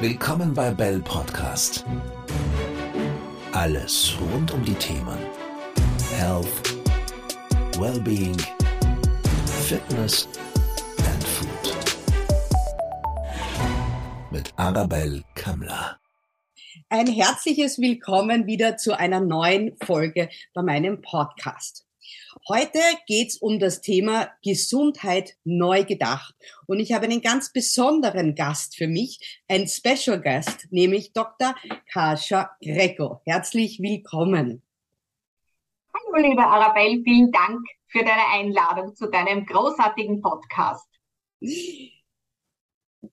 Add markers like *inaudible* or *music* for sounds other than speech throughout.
Willkommen bei Bell Podcast. Alles rund um die Themen Health, Wellbeing, Fitness and Food. Mit Arabelle Kammler. Ein herzliches Willkommen wieder zu einer neuen Folge bei meinem Podcast. Heute geht's um das Thema Gesundheit neu gedacht. Und ich habe einen ganz besonderen Gast für mich, ein Special Guest, nämlich Dr. Kascha Greco. Herzlich willkommen. Hallo, liebe Arabelle, vielen Dank für deine Einladung zu deinem großartigen Podcast.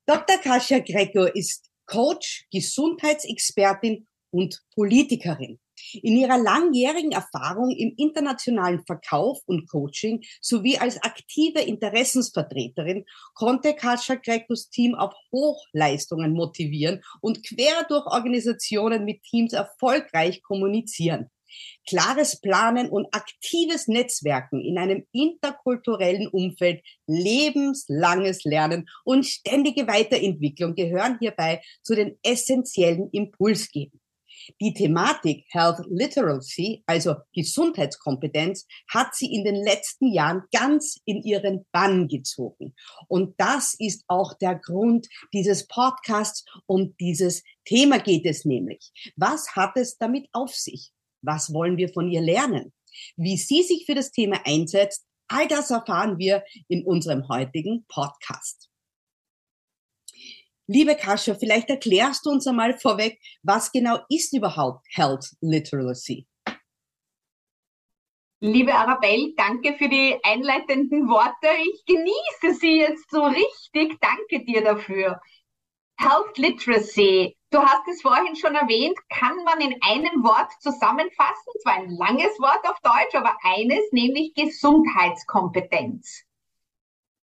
Dr. Kascha Greco ist Coach, Gesundheitsexpertin und Politikerin. In ihrer langjährigen Erfahrung im internationalen Verkauf und Coaching sowie als aktive Interessensvertreterin konnte Kascha Grecos Team auf Hochleistungen motivieren und quer durch Organisationen mit Teams erfolgreich kommunizieren. Klares Planen und aktives Netzwerken in einem interkulturellen Umfeld, lebenslanges Lernen und ständige Weiterentwicklung gehören hierbei zu den essentiellen Impulsgebern. Die Thematik Health Literacy, also Gesundheitskompetenz, hat sie in den letzten Jahren ganz in ihren Bann gezogen. Und das ist auch der Grund dieses Podcasts. Um dieses Thema geht es nämlich. Was hat es damit auf sich? Was wollen wir von ihr lernen? Wie sie sich für das Thema einsetzt, all das erfahren wir in unserem heutigen Podcast. Liebe Kascha, vielleicht erklärst du uns einmal vorweg, was genau ist überhaupt Health Literacy? Liebe Arabelle, danke für die einleitenden Worte. Ich genieße sie jetzt so richtig. Danke dir dafür. Health Literacy, du hast es vorhin schon erwähnt, kann man in einem Wort zusammenfassen. Zwar ein langes Wort auf Deutsch, aber eines, nämlich Gesundheitskompetenz.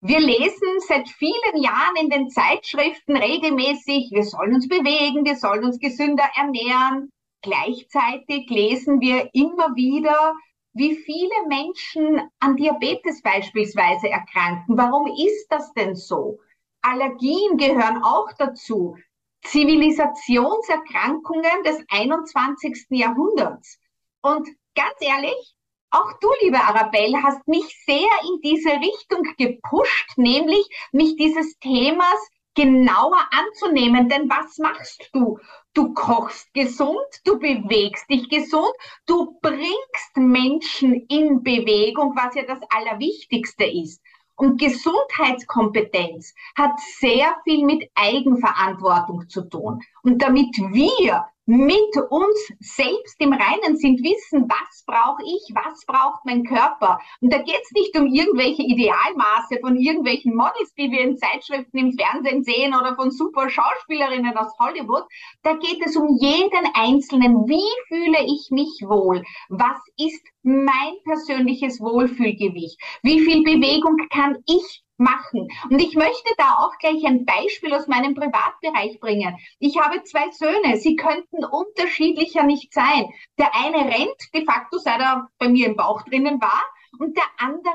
Wir lesen seit vielen Jahren in den Zeitschriften regelmäßig, wir sollen uns bewegen, wir sollen uns gesünder ernähren. Gleichzeitig lesen wir immer wieder, wie viele Menschen an Diabetes beispielsweise erkranken. Warum ist das denn so? Allergien gehören auch dazu. Zivilisationserkrankungen des 21. Jahrhunderts. Und ganz ehrlich, auch du, liebe Arabelle, hast mich sehr in diese Richtung gepusht, nämlich mich dieses Themas genauer anzunehmen. Denn was machst du? Du kochst gesund, du bewegst dich gesund, du bringst Menschen in Bewegung, was ja das Allerwichtigste ist. Und Gesundheitskompetenz hat sehr viel mit Eigenverantwortung zu tun. Und damit wir mit uns selbst im Reinen sind, wissen, was brauche ich, was braucht mein Körper. Und da geht es nicht um irgendwelche Idealmaße von irgendwelchen Models, die wir in Zeitschriften im Fernsehen sehen oder von super Schauspielerinnen aus Hollywood. Da geht es um jeden Einzelnen. Wie fühle ich mich wohl? Was ist mein persönliches Wohlfühlgewicht? Wie viel Bewegung kann ich machen. Und ich möchte da auch gleich ein Beispiel aus meinem Privatbereich bringen. Ich habe zwei Söhne, sie könnten unterschiedlicher nicht sein. Der eine rennt de facto, seit er bei mir im Bauch drinnen war, und der andere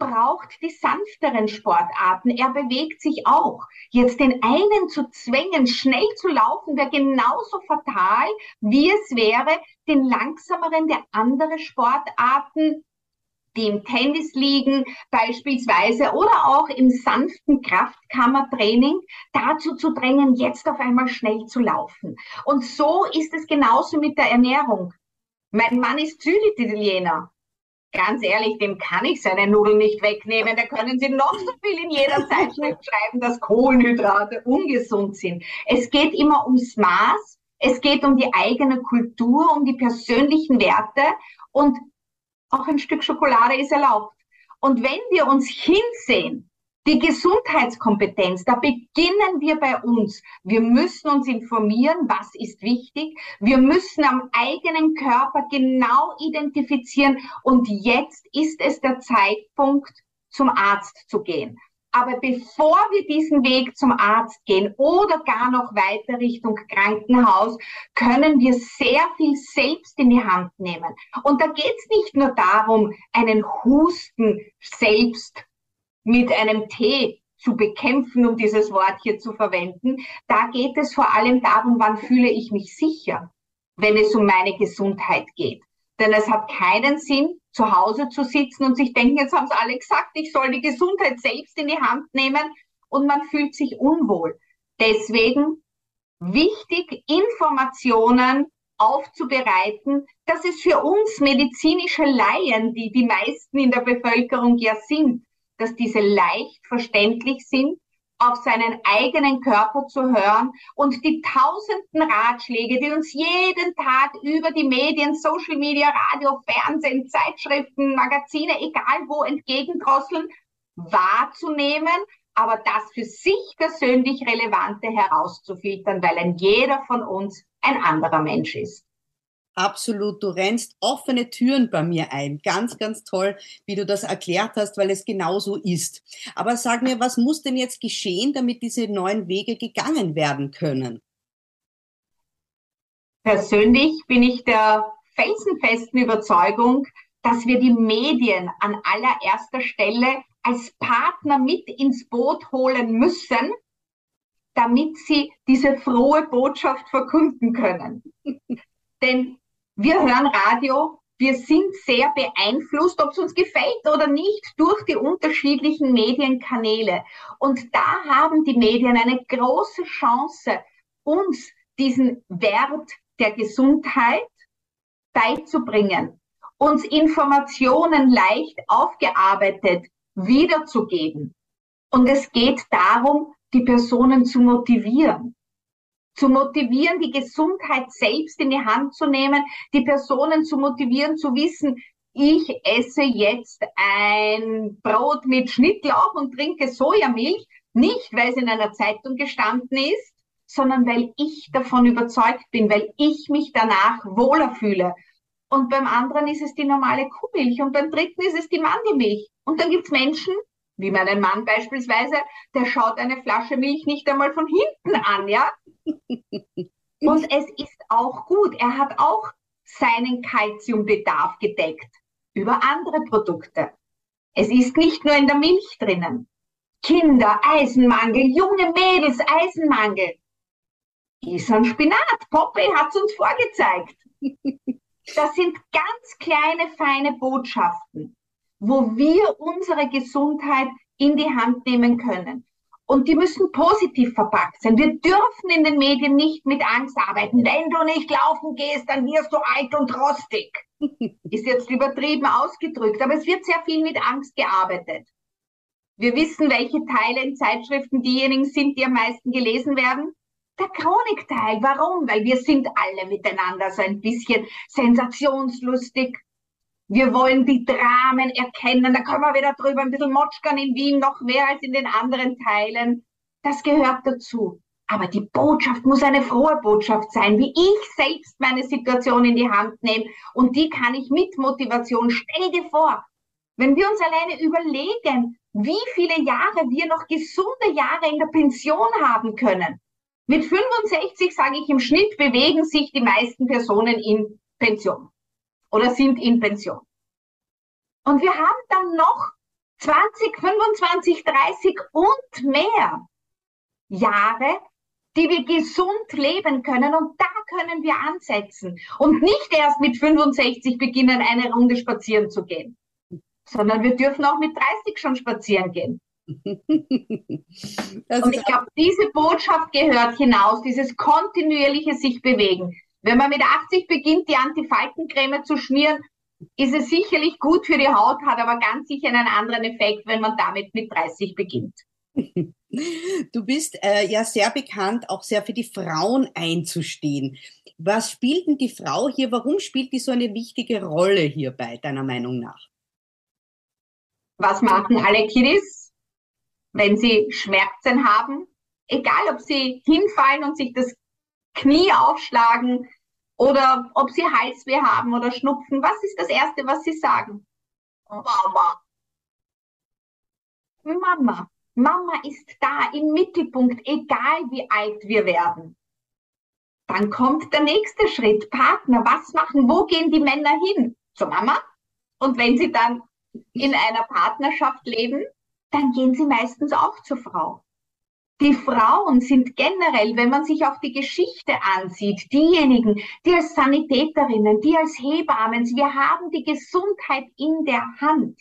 braucht die sanfteren Sportarten. Er bewegt sich auch. Jetzt den einen zu zwängen, schnell zu laufen, wäre genauso fatal, wie es wäre, den langsameren der andere Sportarten die im Tennis liegen beispielsweise oder auch im sanften Kraftkammertraining dazu zu drängen, jetzt auf einmal schnell zu laufen. Und so ist es genauso mit der Ernährung. Mein Mann ist Süditaliener. Ganz ehrlich, dem kann ich seine Nudeln nicht wegnehmen. Da können Sie noch so viel in jeder *laughs* Zeitschrift schreiben, dass Kohlenhydrate ungesund sind. Es geht immer ums Maß. Es geht um die eigene Kultur, um die persönlichen Werte. Und auch ein Stück Schokolade ist erlaubt. Und wenn wir uns hinsehen, die Gesundheitskompetenz, da beginnen wir bei uns. Wir müssen uns informieren, was ist wichtig. Wir müssen am eigenen Körper genau identifizieren. Und jetzt ist es der Zeitpunkt, zum Arzt zu gehen. Aber bevor wir diesen Weg zum Arzt gehen oder gar noch weiter Richtung Krankenhaus, können wir sehr viel selbst in die Hand nehmen. Und da geht es nicht nur darum, einen Husten selbst mit einem Tee zu bekämpfen, um dieses Wort hier zu verwenden. Da geht es vor allem darum, wann fühle ich mich sicher, wenn es um meine Gesundheit geht. Denn es hat keinen Sinn, zu Hause zu sitzen und sich denken, jetzt haben es alle gesagt, ich soll die Gesundheit selbst in die Hand nehmen und man fühlt sich unwohl. Deswegen wichtig, Informationen aufzubereiten, dass es für uns medizinische Laien, die die meisten in der Bevölkerung ja sind, dass diese leicht verständlich sind, auf seinen eigenen Körper zu hören und die tausenden Ratschläge, die uns jeden Tag über die Medien, Social Media, Radio, Fernsehen, Zeitschriften, Magazine, egal wo entgegendrosseln, wahrzunehmen, aber das für sich persönlich Relevante herauszufiltern, weil ein jeder von uns ein anderer Mensch ist. Absolut, du rennst offene Türen bei mir ein. Ganz, ganz toll, wie du das erklärt hast, weil es genau so ist. Aber sag mir, was muss denn jetzt geschehen, damit diese neuen Wege gegangen werden können? Persönlich bin ich der felsenfesten Überzeugung, dass wir die Medien an allererster Stelle als Partner mit ins Boot holen müssen, damit sie diese frohe Botschaft verkünden können. *laughs* Denn wir hören Radio, wir sind sehr beeinflusst, ob es uns gefällt oder nicht, durch die unterschiedlichen Medienkanäle. Und da haben die Medien eine große Chance, uns diesen Wert der Gesundheit beizubringen, uns Informationen leicht aufgearbeitet wiederzugeben. Und es geht darum, die Personen zu motivieren zu motivieren, die Gesundheit selbst in die Hand zu nehmen, die Personen zu motivieren, zu wissen, ich esse jetzt ein Brot mit Schnittlauch und trinke Sojamilch, nicht weil es in einer Zeitung gestanden ist, sondern weil ich davon überzeugt bin, weil ich mich danach wohler fühle. Und beim anderen ist es die normale Kuhmilch und beim dritten ist es die Mandelmilch. Und dann gibt's Menschen, wie meinen Mann beispielsweise, der schaut eine Flasche Milch nicht einmal von hinten an, ja? *laughs* Und es ist auch gut. Er hat auch seinen Kalziumbedarf gedeckt über andere Produkte. Es ist nicht nur in der Milch drinnen. Kinder, Eisenmangel, junge Mädels, Eisenmangel. Ist ein Spinat. Poppy hat es uns vorgezeigt. *laughs* Das sind ganz kleine, feine Botschaften, wo wir unsere Gesundheit in die Hand nehmen können. Und die müssen positiv verpackt sein. Wir dürfen in den Medien nicht mit Angst arbeiten. Wenn du nicht laufen gehst, dann wirst du alt und rostig. *laughs* Ist jetzt übertrieben ausgedrückt, aber es wird sehr viel mit Angst gearbeitet. Wir wissen, welche Teile in Zeitschriften diejenigen sind, die am meisten gelesen werden. Der Chronikteil. Warum? Weil wir sind alle miteinander so ein bisschen sensationslustig. Wir wollen die Dramen erkennen. Da können wir wieder drüber ein bisschen Motschkan in Wien, noch mehr als in den anderen Teilen. Das gehört dazu. Aber die Botschaft muss eine frohe Botschaft sein, wie ich selbst meine Situation in die Hand nehme. Und die kann ich mit Motivation. Stell dir vor, wenn wir uns alleine überlegen, wie viele Jahre wir noch gesunde Jahre in der Pension haben können. Mit 65, sage ich im Schnitt, bewegen sich die meisten Personen in Pension oder sind in Pension. Und wir haben dann noch 20, 25, 30 und mehr Jahre, die wir gesund leben können. Und da können wir ansetzen. Und nicht erst mit 65 beginnen, eine Runde spazieren zu gehen, sondern wir dürfen auch mit 30 schon spazieren gehen. *laughs* und ich glaube, diese Botschaft gehört hinaus, dieses kontinuierliche sich bewegen. Wenn man mit 80 beginnt, die Antifaltencreme zu schmieren, ist es sicherlich gut für die Haut, hat aber ganz sicher einen anderen Effekt, wenn man damit mit 30 beginnt. *laughs* Du bist äh, ja sehr bekannt, auch sehr für die Frauen einzustehen. Was spielt denn die Frau hier? Warum spielt die so eine wichtige Rolle hierbei, deiner Meinung nach? Was machen alle Kiddies, wenn sie Schmerzen haben? Egal, ob sie hinfallen und sich das Knie aufschlagen oder ob sie Halsweh haben oder Schnupfen. Was ist das Erste, was sie sagen? Mama. Mama. Mama ist da im Mittelpunkt, egal wie alt wir werden. Dann kommt der nächste Schritt. Partner, was machen? Wo gehen die Männer hin? Zur Mama? Und wenn sie dann in einer Partnerschaft leben, dann gehen sie meistens auch zur Frau. Die Frauen sind generell, wenn man sich auch die Geschichte ansieht, diejenigen, die als Sanitäterinnen, die als Hebammen, wir haben die Gesundheit in der Hand.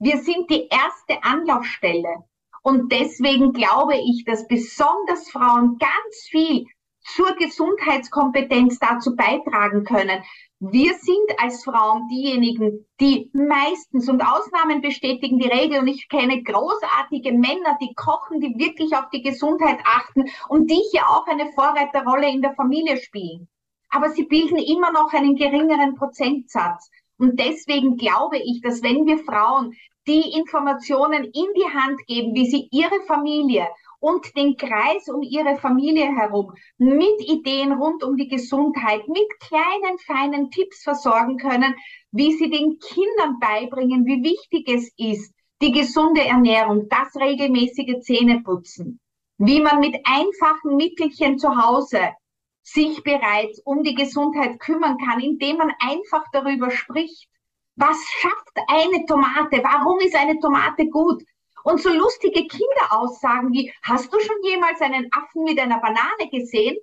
Wir sind die erste Anlaufstelle. Und deswegen glaube ich, dass besonders Frauen ganz viel zur Gesundheitskompetenz dazu beitragen können. Wir sind als Frauen diejenigen, die meistens und Ausnahmen bestätigen die Regel. Und ich kenne großartige Männer, die kochen, die wirklich auf die Gesundheit achten und die hier auch eine Vorreiterrolle in der Familie spielen. Aber sie bilden immer noch einen geringeren Prozentsatz. Und deswegen glaube ich, dass wenn wir Frauen die Informationen in die Hand geben, wie sie ihre Familie und den Kreis um ihre Familie herum mit Ideen rund um die Gesundheit, mit kleinen, feinen Tipps versorgen können, wie sie den Kindern beibringen, wie wichtig es ist, die gesunde Ernährung, das regelmäßige Zähneputzen, wie man mit einfachen Mittelchen zu Hause sich bereits um die Gesundheit kümmern kann, indem man einfach darüber spricht. Was schafft eine Tomate? Warum ist eine Tomate gut? Und so lustige Kinderaussagen wie, hast du schon jemals einen Affen mit einer Banane gesehen?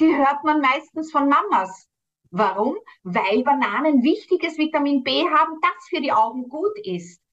Die hört man meistens von Mamas. Warum? Weil Bananen wichtiges Vitamin B haben, das für die Augen gut ist.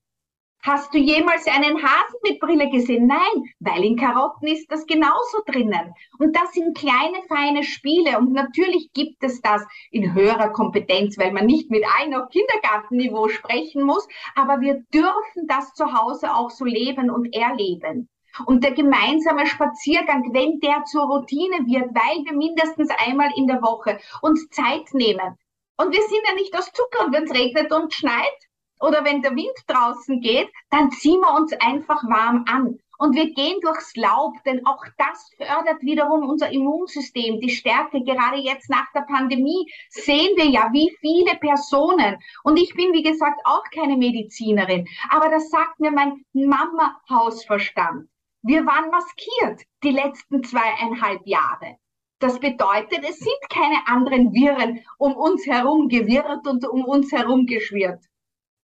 Hast du jemals einen Hasen mit Brille gesehen? Nein, weil in Karotten ist das genauso drinnen. Und das sind kleine, feine Spiele. Und natürlich gibt es das in höherer Kompetenz, weil man nicht mit allen auf Kindergartenniveau sprechen muss. Aber wir dürfen das zu Hause auch so leben und erleben. Und der gemeinsame Spaziergang, wenn der zur Routine wird, weil wir mindestens einmal in der Woche uns Zeit nehmen. Und wir sind ja nicht aus Zucker und wenn es regnet und schneit, oder wenn der Wind draußen geht, dann ziehen wir uns einfach warm an. Und wir gehen durchs Laub, denn auch das fördert wiederum unser Immunsystem, die Stärke. Gerade jetzt nach der Pandemie sehen wir ja, wie viele Personen, und ich bin, wie gesagt, auch keine Medizinerin, aber das sagt mir mein Mama-Hausverstand. Wir waren maskiert die letzten zweieinhalb Jahre. Das bedeutet, es sind keine anderen Viren um uns herum gewirrt und um uns herum geschwirrt.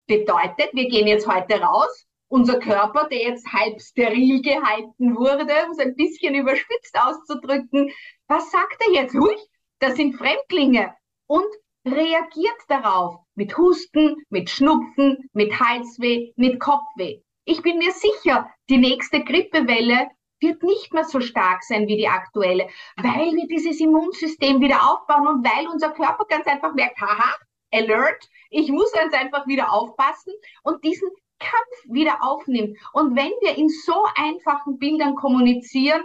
Bedeutet, wir gehen jetzt heute raus, unser Körper, der jetzt halb steril gehalten wurde, um es ein bisschen überspitzt auszudrücken, was sagt er jetzt? Ruhig, das sind Fremdlinge und reagiert darauf mit Husten, mit Schnupfen, mit Halsweh, mit Kopfweh. Ich bin mir sicher, die nächste Grippewelle wird nicht mehr so stark sein wie die aktuelle, weil wir dieses Immunsystem wieder aufbauen und weil unser Körper ganz einfach merkt, haha, Alert, ich muss ganz einfach wieder aufpassen und diesen Kampf wieder aufnimmt. Und wenn wir in so einfachen Bildern kommunizieren,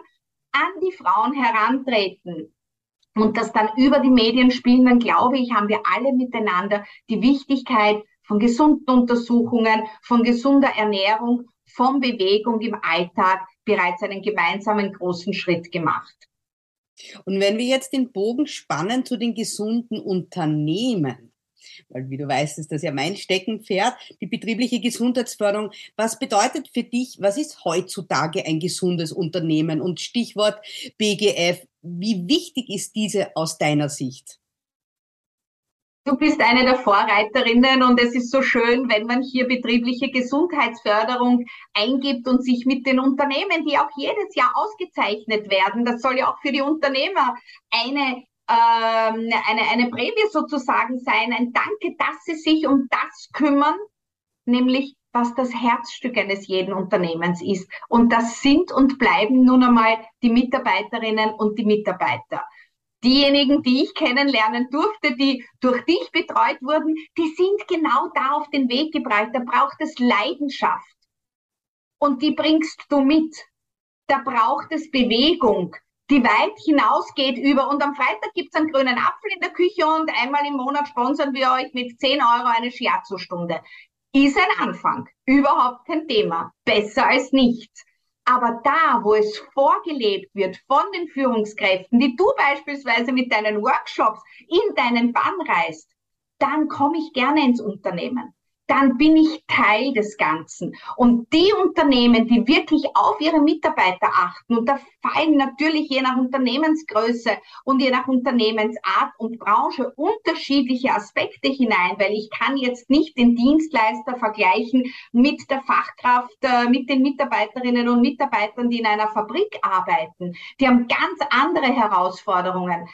an die Frauen herantreten und das dann über die Medien spielen, dann glaube ich, haben wir alle miteinander die Wichtigkeit von gesunden Untersuchungen, von gesunder Ernährung, von Bewegung im Alltag bereits einen gemeinsamen großen Schritt gemacht. Und wenn wir jetzt den Bogen spannen zu den gesunden Unternehmen, weil wie du weißt, ist das ja mein Steckenpferd, die betriebliche Gesundheitsförderung. Was bedeutet für dich, was ist heutzutage ein gesundes Unternehmen? Und Stichwort BGF, wie wichtig ist diese aus deiner Sicht? Du bist eine der Vorreiterinnen und es ist so schön, wenn man hier betriebliche Gesundheitsförderung eingibt und sich mit den Unternehmen, die auch jedes Jahr ausgezeichnet werden, das soll ja auch für die Unternehmer eine ähm, eine, eine Prämie sozusagen sein, ein Danke, dass sie sich um das kümmern, nämlich was das Herzstück eines jeden Unternehmens ist. Und das sind und bleiben nun einmal die Mitarbeiterinnen und die Mitarbeiter. Diejenigen, die ich kennenlernen durfte, die durch dich betreut wurden, die sind genau da auf den Weg gebracht. Da braucht es Leidenschaft. Und die bringst du mit. Da braucht es Bewegung die weit hinausgeht über. Und am Freitag gibt's einen grünen Apfel in der Küche und einmal im Monat sponsern wir euch mit 10 Euro eine Shiatsu-Stunde. Ist ein Anfang. Überhaupt kein Thema. Besser als nichts. Aber da, wo es vorgelebt wird von den Führungskräften, die du beispielsweise mit deinen Workshops in deinen Bann reißt, dann komme ich gerne ins Unternehmen dann bin ich Teil des Ganzen. Und die Unternehmen, die wirklich auf ihre Mitarbeiter achten, und da fallen natürlich je nach Unternehmensgröße und je nach Unternehmensart und Branche unterschiedliche Aspekte hinein, weil ich kann jetzt nicht den Dienstleister vergleichen mit der Fachkraft, äh, mit den Mitarbeiterinnen und Mitarbeitern, die in einer Fabrik arbeiten. Die haben ganz andere Herausforderungen.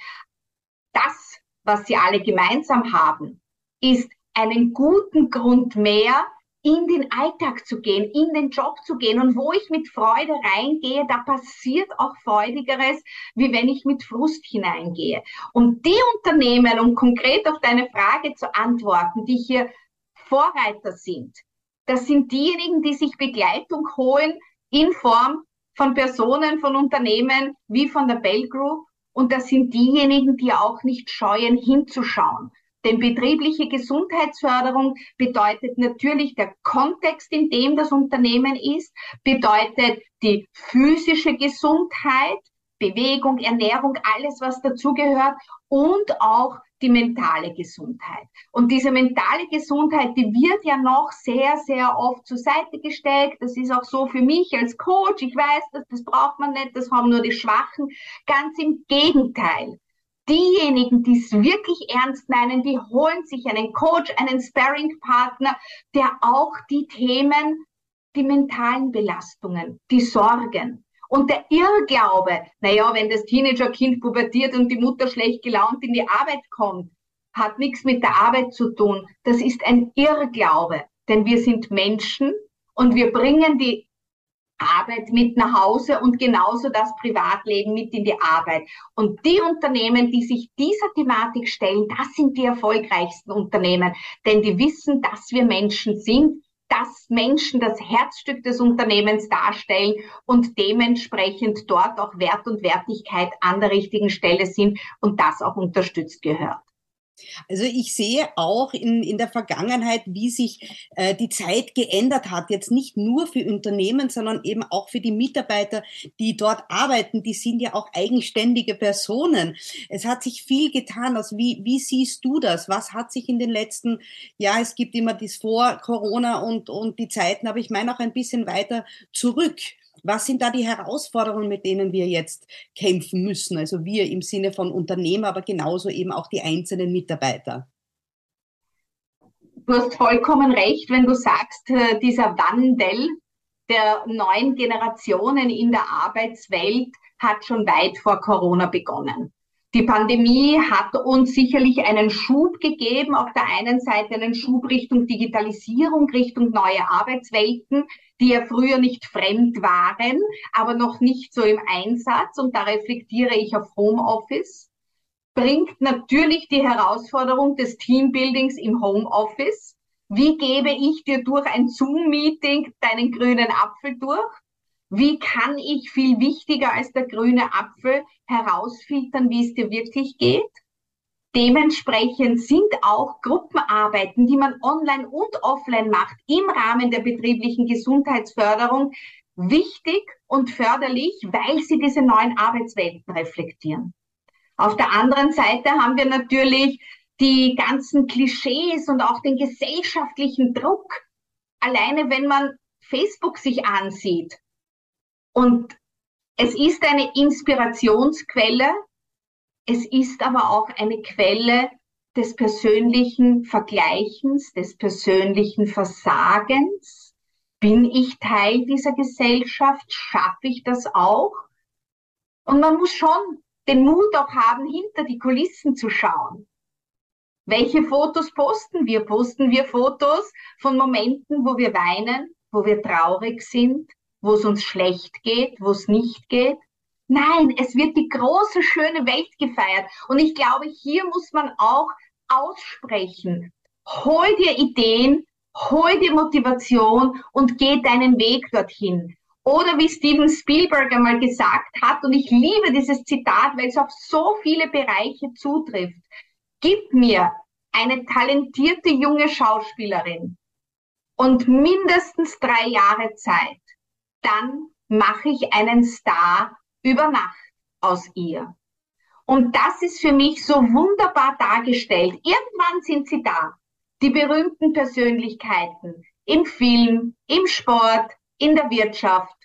Das, was sie alle gemeinsam haben, ist einen guten Grund mehr, in den Alltag zu gehen, in den Job zu gehen. Und wo ich mit Freude reingehe, da passiert auch Freudigeres, wie wenn ich mit Frust hineingehe. Und die Unternehmen, um konkret auf deine Frage zu antworten, die hier Vorreiter sind, das sind diejenigen, die sich Begleitung holen in Form von Personen, von Unternehmen wie von der Bell Group. Und das sind diejenigen, die auch nicht scheuen, hinzuschauen. Denn betriebliche Gesundheitsförderung bedeutet natürlich der Kontext, in dem das Unternehmen ist, bedeutet die physische Gesundheit, Bewegung, Ernährung, alles, was dazugehört und auch die mentale Gesundheit. Und diese mentale Gesundheit, die wird ja noch sehr, sehr oft zur Seite gestellt. Das ist auch so für mich als Coach. Ich weiß, das, das braucht man nicht, das haben nur die Schwachen. Ganz im Gegenteil diejenigen, die es wirklich ernst meinen, die holen sich einen Coach, einen Sparring-Partner, der auch die Themen, die mentalen Belastungen, die Sorgen und der Irrglaube, naja, wenn das Teenagerkind pubertiert und die Mutter schlecht gelaunt in die Arbeit kommt, hat nichts mit der Arbeit zu tun. Das ist ein Irrglaube, denn wir sind Menschen und wir bringen die Arbeit mit nach Hause und genauso das Privatleben mit in die Arbeit. Und die Unternehmen, die sich dieser Thematik stellen, das sind die erfolgreichsten Unternehmen, denn die wissen, dass wir Menschen sind, dass Menschen das Herzstück des Unternehmens darstellen und dementsprechend dort auch Wert und Wertigkeit an der richtigen Stelle sind und das auch unterstützt gehört. Also ich sehe auch in, in der Vergangenheit, wie sich äh, die Zeit geändert hat. Jetzt nicht nur für Unternehmen, sondern eben auch für die Mitarbeiter, die dort arbeiten. Die sind ja auch eigenständige Personen. Es hat sich viel getan. Also wie, wie siehst du das? Was hat sich in den letzten, ja, es gibt immer das vor Corona und, und die Zeiten, aber ich meine auch ein bisschen weiter zurück. Was sind da die Herausforderungen, mit denen wir jetzt kämpfen müssen? Also wir im Sinne von Unternehmer, aber genauso eben auch die einzelnen Mitarbeiter. Du hast vollkommen recht, wenn du sagst, äh, dieser Wandel der neuen Generationen in der Arbeitswelt hat schon weit vor Corona begonnen. Die Pandemie hat uns sicherlich einen Schub gegeben, auf der einen Seite einen Schub Richtung Digitalisierung, Richtung neue Arbeitswelten, die ja früher nicht fremd waren, aber noch nicht so im Einsatz. Und da reflektiere ich auf Homeoffice. Bringt natürlich die Herausforderung des Teambuildings im Homeoffice. Wie gebe ich dir durch ein Zoom-Meeting deinen grünen Apfel durch? Wie kann ich viel wichtiger als der grüne Apfel herausfiltern, wie es dir wirklich geht? Dementsprechend sind auch Gruppenarbeiten, die man online und offline macht, im Rahmen der betrieblichen Gesundheitsförderung wichtig und förderlich, weil sie diese neuen Arbeitswelten reflektieren. Auf der anderen Seite haben wir natürlich die ganzen Klischees und auch den gesellschaftlichen Druck. Alleine wenn man Facebook sich ansieht, und es ist eine Inspirationsquelle, es ist aber auch eine Quelle des persönlichen Vergleichens, des persönlichen Versagens. Bin ich Teil dieser Gesellschaft? Schaffe ich das auch? Und man muss schon den Mut auch haben, hinter die Kulissen zu schauen. Welche Fotos posten wir? Posten wir Fotos von Momenten, wo wir weinen, wo wir traurig sind, wo es uns schlecht geht, wo es nicht geht. Nein, es wird die große, schöne Welt gefeiert. Und ich glaube, hier muss man auch aussprechen. Hol dir Ideen, hol dir Motivation und geh deinen Weg dorthin. Oder wie Steven Spielberg einmal gesagt hat, und ich liebe dieses Zitat, weil es auf so viele Bereiche zutrifft. Gib mir eine talentierte junge Schauspielerin und mindestens drei Jahre Zeit dann mache ich einen Star über Nacht aus ihr. Und das ist für mich so wunderbar dargestellt. Irgendwann sind sie da. die berühmten Persönlichkeiten im Film, im Sport, in der Wirtschaft.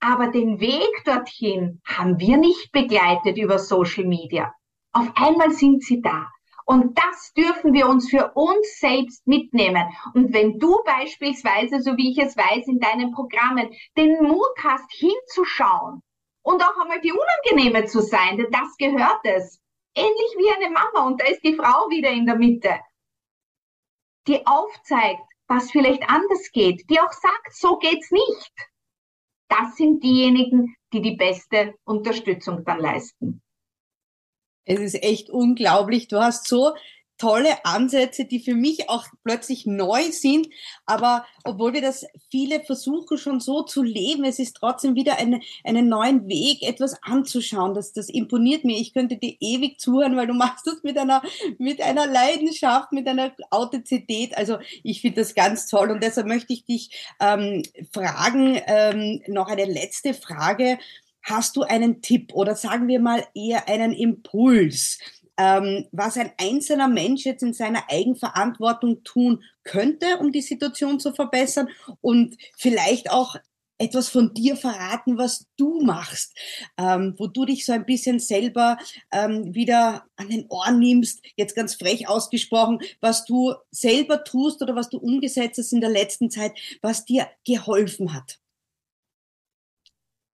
Aber den Weg dorthin haben wir nicht begleitet über Social Media. Auf einmal sind sie da. Und das dürfen wir uns für uns selbst mitnehmen. Und wenn du beispielsweise, so wie ich es weiß, in deinen Programmen den Mut hast, hinzuschauen und auch einmal die Unangenehme zu sein, denn das gehört es. Ähnlich wie eine Mama und da ist die Frau wieder in der Mitte, die aufzeigt, was vielleicht anders geht, die auch sagt, so geht's nicht. Das sind diejenigen, die die beste Unterstützung dann leisten. Es ist echt unglaublich. Du hast so tolle Ansätze, die für mich auch plötzlich neu sind. Aber obwohl wir das viele versuchen schon so zu leben, es ist trotzdem wieder eine, einen neuen Weg, etwas anzuschauen. Das, das imponiert mir. Ich könnte dir ewig zuhören, weil du *laughs* machst das mit einer, mit einer Leidenschaft, mit einer Authentizität. Also ich finde das ganz toll. Und deshalb möchte ich dich ähm, fragen, ähm, noch eine letzte Frage. Hast du einen Tipp oder sagen wir mal eher einen Impuls, ähm, was ein einzelner Mensch jetzt in seiner Eigenverantwortung tun könnte, um die Situation zu verbessern und vielleicht auch etwas von dir verraten, was du machst, ähm, wo du dich so ein bisschen selber ähm, wieder an den Ohren nimmst, jetzt ganz frech ausgesprochen, was du selber tust oder was du umgesetzt hast in der letzten Zeit, was dir geholfen hat.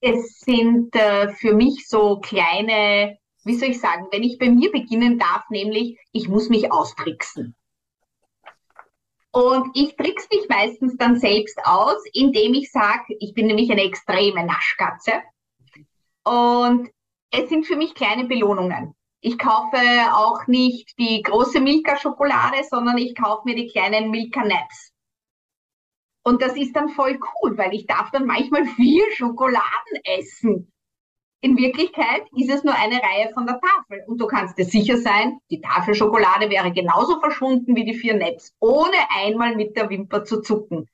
Es sind äh, für mich so kleine, wie soll ich sagen, wenn ich bei mir beginnen darf, nämlich ich muss mich austricksen. Und ich trickse mich meistens dann selbst aus, indem ich sage, ich bin nämlich eine extreme Naschkatze. Und es sind für mich kleine Belohnungen. Ich kaufe auch nicht die große Milka-Schokolade, sondern ich kaufe mir die kleinen Milka-Naps. Und das ist dann voll cool, weil ich darf dann manchmal *laughs* vier Schokoladen essen. In Wirklichkeit ist es nur eine Reihe von der Tafel. Und du kannst dir sicher sein, die Tafel Schokolade wäre genauso verschwunden wie die vier Naps, ohne einmal mit der Wimper zu zucken.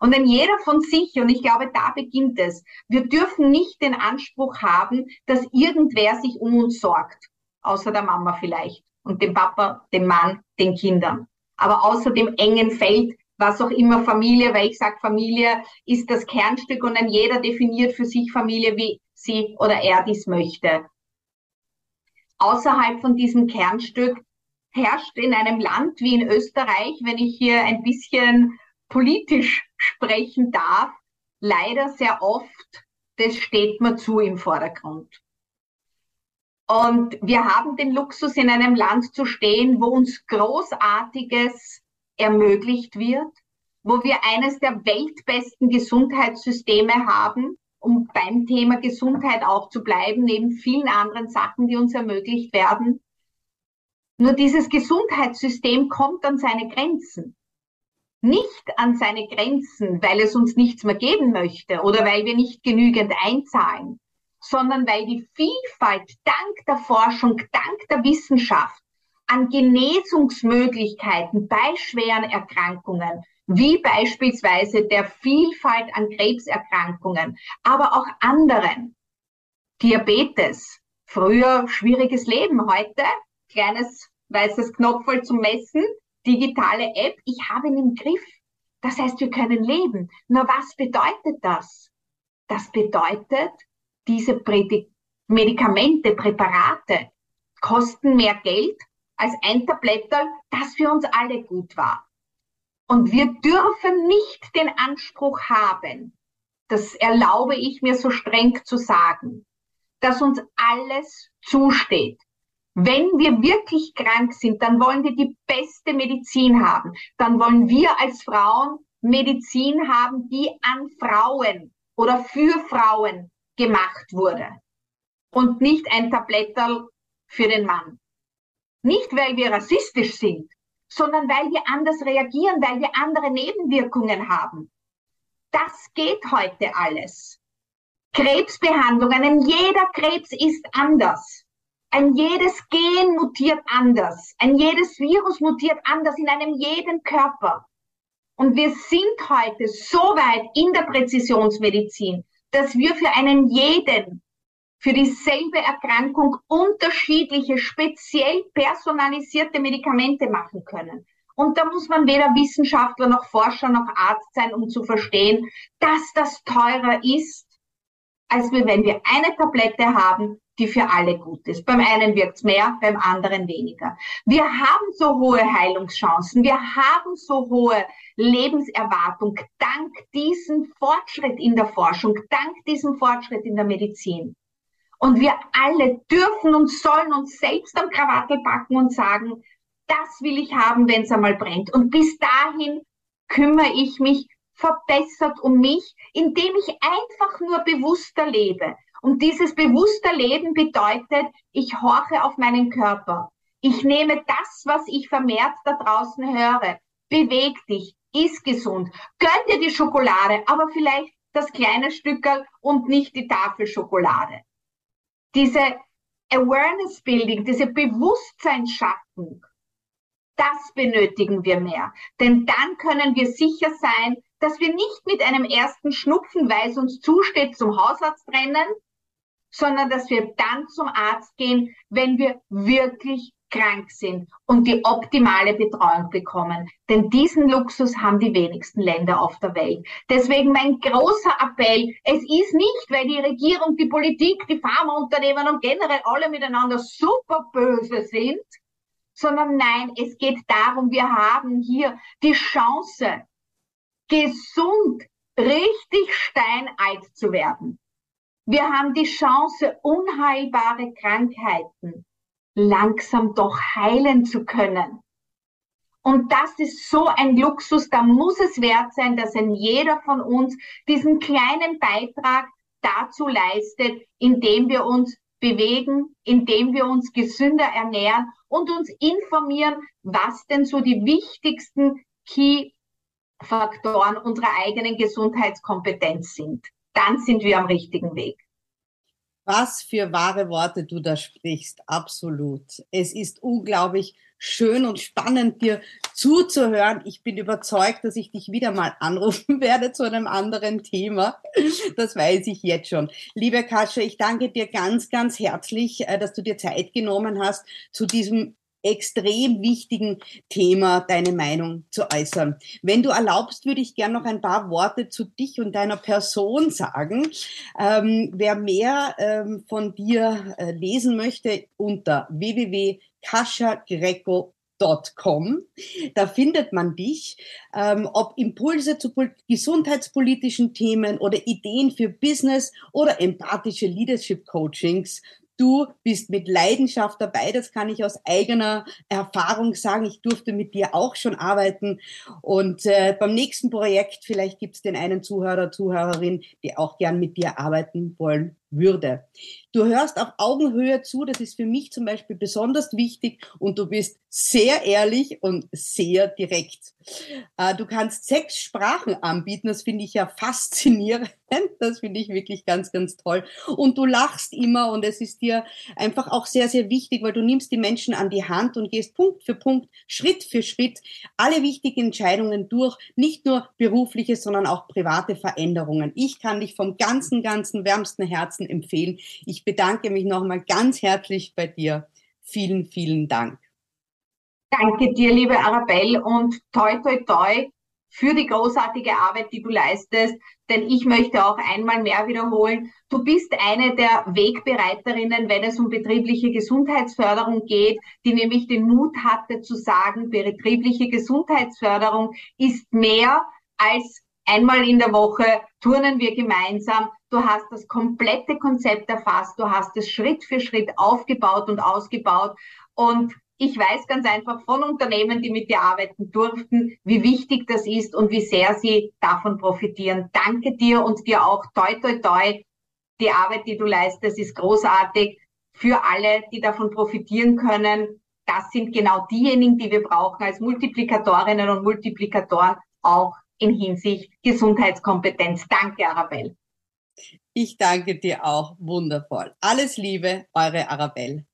Und wenn jeder von sich, und ich glaube, da beginnt es, wir dürfen nicht den Anspruch haben, dass irgendwer sich um uns sorgt. Außer der Mama vielleicht. Und dem Papa, dem Mann, den Kindern. Aber außer dem engen Feld, was auch immer Familie, weil ich sage, Familie ist das Kernstück und dann jeder definiert für sich Familie, wie sie oder er dies möchte. Außerhalb von diesem Kernstück herrscht in einem Land wie in Österreich, wenn ich hier ein bisschen politisch sprechen darf, leider sehr oft, das steht mir zu im Vordergrund. Und wir haben den Luxus, in einem Land zu stehen, wo uns Großartiges ermöglicht wird, wo wir eines der weltbesten Gesundheitssysteme haben, um beim Thema Gesundheit auch zu bleiben, neben vielen anderen Sachen, die uns ermöglicht werden. Nur dieses Gesundheitssystem kommt an seine Grenzen. Nicht an seine Grenzen, weil es uns nichts mehr geben möchte oder weil wir nicht genügend einzahlen, sondern weil die Vielfalt dank der Forschung, dank der Wissenschaft an Genesungsmöglichkeiten bei schweren Erkrankungen, wie beispielsweise der Vielfalt an Krebserkrankungen, aber auch anderen. Diabetes, früher schwieriges Leben, heute kleines weißes Knopfel zum Messen, digitale App, ich habe ihn im Griff. Das heißt, wir können leben. Nur was bedeutet das? Das bedeutet, diese Medikamente, Präparate kosten mehr Geld als ein Tablettel, das für uns alle gut war. Und wir dürfen nicht den Anspruch haben, das erlaube ich mir so streng zu sagen, dass uns alles zusteht. Wenn wir wirklich krank sind, dann wollen wir die beste Medizin haben. Dann wollen wir als Frauen Medizin haben, die an Frauen oder für Frauen gemacht wurde. Und nicht ein Tablettel für den Mann. Nicht, weil wir rassistisch sind, sondern weil wir anders reagieren, weil wir andere Nebenwirkungen haben. Das geht heute alles. Krebsbehandlungen, ein jeder Krebs ist anders. Ein jedes Gen mutiert anders. Ein jedes Virus mutiert anders in einem jeden Körper. Und wir sind heute so weit in der Präzisionsmedizin, dass wir für einen jeden für dieselbe Erkrankung unterschiedliche, speziell personalisierte Medikamente machen können. Und da muss man weder Wissenschaftler noch Forscher noch Arzt sein, um zu verstehen, dass das teurer ist, als wenn wir eine Tablette haben, die für alle gut ist. Beim einen wirkt's mehr, beim anderen weniger. Wir haben so hohe Heilungschancen, wir haben so hohe Lebenserwartung dank diesem Fortschritt in der Forschung, dank diesem Fortschritt in der Medizin. Und wir alle dürfen und sollen uns selbst am Krawattel packen und sagen, das will ich haben, wenn es einmal brennt. Und bis dahin kümmere ich mich verbessert um mich, indem ich einfach nur bewusster lebe. Und dieses bewusster Leben bedeutet, ich horche auf meinen Körper. Ich nehme das, was ich vermehrt da draußen höre. Beweg dich, iss gesund, gönn dir die Schokolade, aber vielleicht das kleine Stückel und nicht die Tafel Schokolade. Diese Awareness Building, diese Bewusstseinsschaffung, das benötigen wir mehr. Denn dann können wir sicher sein, dass wir nicht mit einem ersten Schnupfen, weil es uns zusteht, zum Hausarzt rennen, sondern dass wir dann zum Arzt gehen, wenn wir wirklich krank sind und die optimale Betreuung bekommen. Denn diesen Luxus haben die wenigsten Länder auf der Welt. Deswegen mein großer Appell, es ist nicht, weil die Regierung, die Politik, die Pharmaunternehmen und generell alle miteinander super böse sind, sondern nein, es geht darum, wir haben hier die Chance, gesund, richtig steinalt zu werden. Wir haben die Chance, unheilbare Krankheiten langsam doch heilen zu können. Und das ist so ein Luxus, da muss es wert sein, dass ein jeder von uns diesen kleinen Beitrag dazu leistet, indem wir uns bewegen, indem wir uns gesünder ernähren und uns informieren, was denn so die wichtigsten Key Faktoren unserer eigenen Gesundheitskompetenz sind. Dann sind wir am richtigen Weg. Was für wahre Worte du da sprichst, absolut. Es ist unglaublich schön und spannend, dir zuzuhören. Ich bin überzeugt, dass ich dich wieder mal anrufen *laughs* werde zu einem anderen Thema. Das weiß ich jetzt schon. Liebe Kascha, ich danke dir ganz, ganz herzlich, äh, dass du dir Zeit genommen hast zu diesem extrem wichtigen Thema deine Meinung zu äußern. Wenn du erlaubst, würde ich gerne noch ein paar Worte zu dich und deiner Person sagen. Ähm, wer mehr ähm, von dir äh, lesen möchte, unter www.kaschagreco Da findet man dich, ähm, ob Impulse zu gesundheitspolitischen Themen oder Ideen für Business oder empathische Leadership Coachings Du bist mit Leidenschaft dabei, das kann ich aus eigener Erfahrung sagen. Ich durfte mit dir auch schon arbeiten. Und äh, beim nächsten Projekt, vielleicht gibt es den einen Zuhörer, Zuhörerin, die auch gern mit dir arbeiten wollen würde. Du hörst auf Augenhöhe zu, das ist für mich zum Beispiel besonders wichtig und du bist sehr ehrlich und sehr direkt. Äh, du kannst sechs Sprachen anbieten, das finde ich ja faszinierend, *laughs* das finde ich wirklich ganz, ganz toll. Und du lachst immer und es ist dir einfach auch sehr, sehr wichtig, weil du nimmst die Menschen an die Hand und gehst Punkt für Punkt, Schritt für Schritt alle wichtigen Entscheidungen durch, nicht nur berufliche, sondern auch private Veränderungen. Ich kann dich vom ganzen, ganzen wärmsten Herzen empfehlen. Ich bedanke mich nochmal ganz herzlich bei dir. Vielen, vielen Dank. Danke dir, liebe Arabelle, und toi, toi, toi für die großartige Arbeit, die du leistest. Denn ich möchte auch einmal mehr wiederholen, du bist eine der Wegbereiterinnen, wenn es um betriebliche Gesundheitsförderung geht, die nämlich den Mut hatte zu sagen, betriebliche Gesundheitsförderung ist mehr als einmal in der Woche turnen wir gemeinsam. Du hast das komplette Konzept erfasst, du hast es Schritt für Schritt aufgebaut und ausgebaut. Und ich weiß ganz einfach von Unternehmen, die mit dir arbeiten durften, wie wichtig das ist und wie sehr sie davon profitieren. Danke dir und dir auch toi toi toi. Die Arbeit, die du leistest, ist großartig für alle, die davon profitieren können. Das sind genau diejenigen, die wir brauchen als Multiplikatorinnen und Multiplikatoren auch in Hinsicht Gesundheitskompetenz. Danke, Arabelle. Ich danke dir auch wundervoll. Alles Liebe, eure Arabelle.